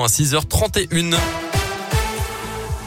à 6h31.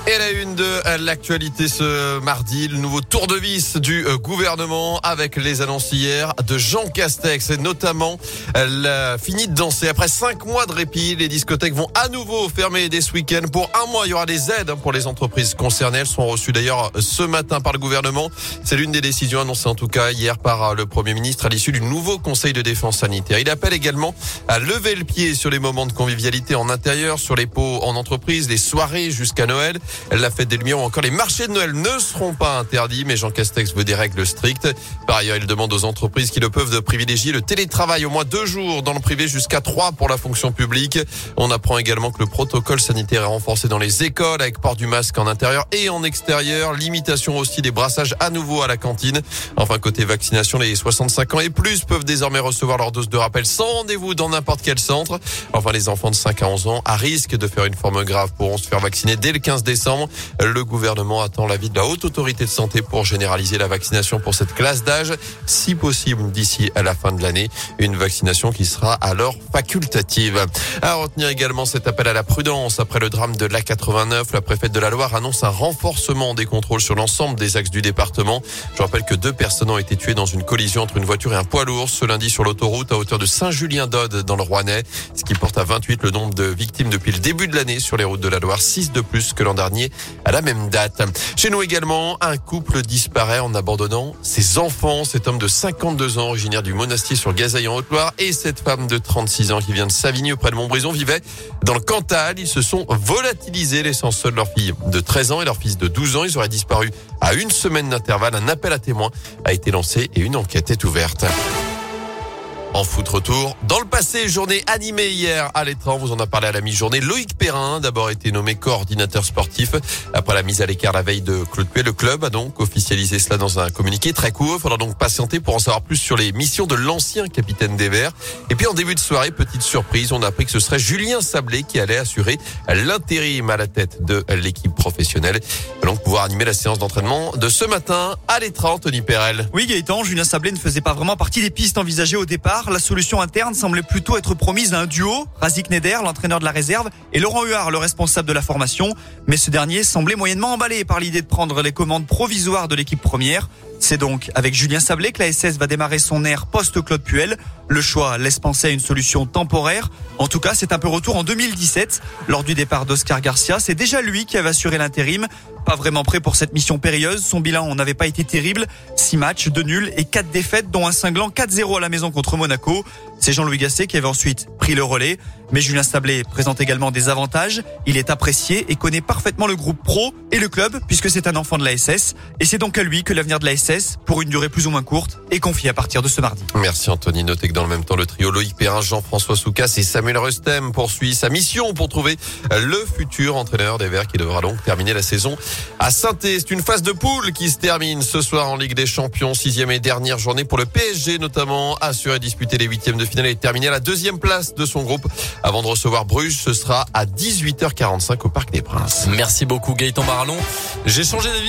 Et la une de l'actualité ce mardi, le nouveau tour de vis du euh, gouvernement avec les annonces hier de Jean Castex et notamment la fini de danser. Après cinq mois de répit, les discothèques vont à nouveau fermer dès ce week-end. Pour un mois, il y aura des aides pour les entreprises concernées. Elles sont reçues d'ailleurs ce matin par le gouvernement. C'est l'une des décisions annoncées en tout cas hier par le Premier ministre à l'issue du nouveau Conseil de défense sanitaire. Il appelle également à lever le pied sur les moments de convivialité en intérieur, sur les pots en entreprise, les soirées jusqu'à Noël. La fête des Lumières ou encore les marchés de Noël ne seront pas interdits, mais Jean Castex veut des règles strictes. Par ailleurs, il demande aux entreprises qui le peuvent de privilégier le télétravail au moins deux jours dans le privé jusqu'à trois pour la fonction publique. On apprend également que le protocole sanitaire est renforcé dans les écoles avec port du masque en intérieur et en extérieur. Limitation aussi des brassages à nouveau à la cantine. Enfin, côté vaccination, les 65 ans et plus peuvent désormais recevoir leur dose de rappel sans rendez-vous dans n'importe quel centre. Enfin, les enfants de 5 à 11 ans à risque de faire une forme grave pourront se faire vacciner dès le 15 décembre. Le gouvernement attend l'avis de la haute autorité de santé pour généraliser la vaccination pour cette classe d'âge, si possible d'ici à la fin de l'année. Une vaccination qui sera alors facultative. À retenir également cet appel à la prudence après le drame de l'A89. La préfète de la Loire annonce un renforcement des contrôles sur l'ensemble des axes du département. Je rappelle que deux personnes ont été tuées dans une collision entre une voiture et un poids lourd ce lundi sur l'autoroute à hauteur de Saint-Julien-d'Aude dans le Rouennais, ce qui porte à 28 le nombre de victimes depuis le début de l'année sur les routes de la Loire, 6 de plus que l'an dernier à la même date. Chez nous également, un couple disparaît en abandonnant ses enfants. Cet homme de 52 ans, originaire du Monastier sur Gazaille en Haute-Loire, et cette femme de 36 ans qui vient de Savigny auprès de Montbrison vivaient dans le Cantal. Ils se sont volatilisés, laissant seuls leur fille de 13 ans et leur fils de 12 ans. Ils auraient disparu à une semaine d'intervalle. Un appel à témoins a été lancé et une enquête est ouverte. En foot retour, dans le passé, journée animée hier à l'étang, vous en a parlé à la mi-journée. Loïc Perrin, d'abord été nommé coordinateur sportif. Après la mise à l'écart la veille de Claude Puel, le club a donc officialisé cela dans un communiqué très court. Il faudra donc patienter pour en savoir plus sur les missions de l'ancien capitaine des Verts. Et puis en début de soirée, petite surprise, on a appris que ce serait Julien Sablé qui allait assurer l'intérim à la tête de l'équipe professionnelle. Il pouvoir animer la séance d'entraînement de ce matin à l'étang, Tony Perel. Oui, Gaëtan, Julien Sablé ne faisait pas vraiment partie des pistes envisagées au départ la solution interne semblait plutôt être promise à un duo, Razik Neder, l'entraîneur de la réserve, et Laurent Huard, le responsable de la formation. Mais ce dernier semblait moyennement emballé par l'idée de prendre les commandes provisoires de l'équipe première. C'est donc avec Julien Sablé que la SS va démarrer son ère post-Claude Puel. Le choix laisse penser à une solution temporaire. En tout cas, c'est un peu retour en 2017. Lors du départ d'Oscar Garcia, c'est déjà lui qui avait assuré l'intérim. Pas vraiment prêt pour cette mission périlleuse. Son bilan n'avait pas été terrible. Six matchs, deux nuls et quatre défaites, dont un cinglant 4-0 à la maison contre Monaco. C'est Jean-Louis Gasset qui avait ensuite pris le relais. Mais Julien Sablé présente également des avantages. Il est apprécié et connaît parfaitement le groupe pro et le club puisque c'est un enfant de la SS. Et c'est donc à lui que l'avenir de la SS, pour une durée plus ou moins courte, est confié à partir de ce mardi. Merci Anthony. Notez que dans le même temps, le trio Loïc Perrin, Jean-François Soucas et Samuel Rustem poursuit sa mission pour trouver le futur entraîneur des Verts qui devra donc terminer la saison à saint C'est une phase de poule qui se termine ce soir en Ligue des Champions. Sixième et dernière journée pour le PSG notamment. Assuré disputer les huitièmes de finale et terminer à la deuxième place de son groupe avant de recevoir Bruges. Ce sera à 18h45 au Parc des Princes. Merci beaucoup Gaëtan Barallon. J'ai changé d'avis.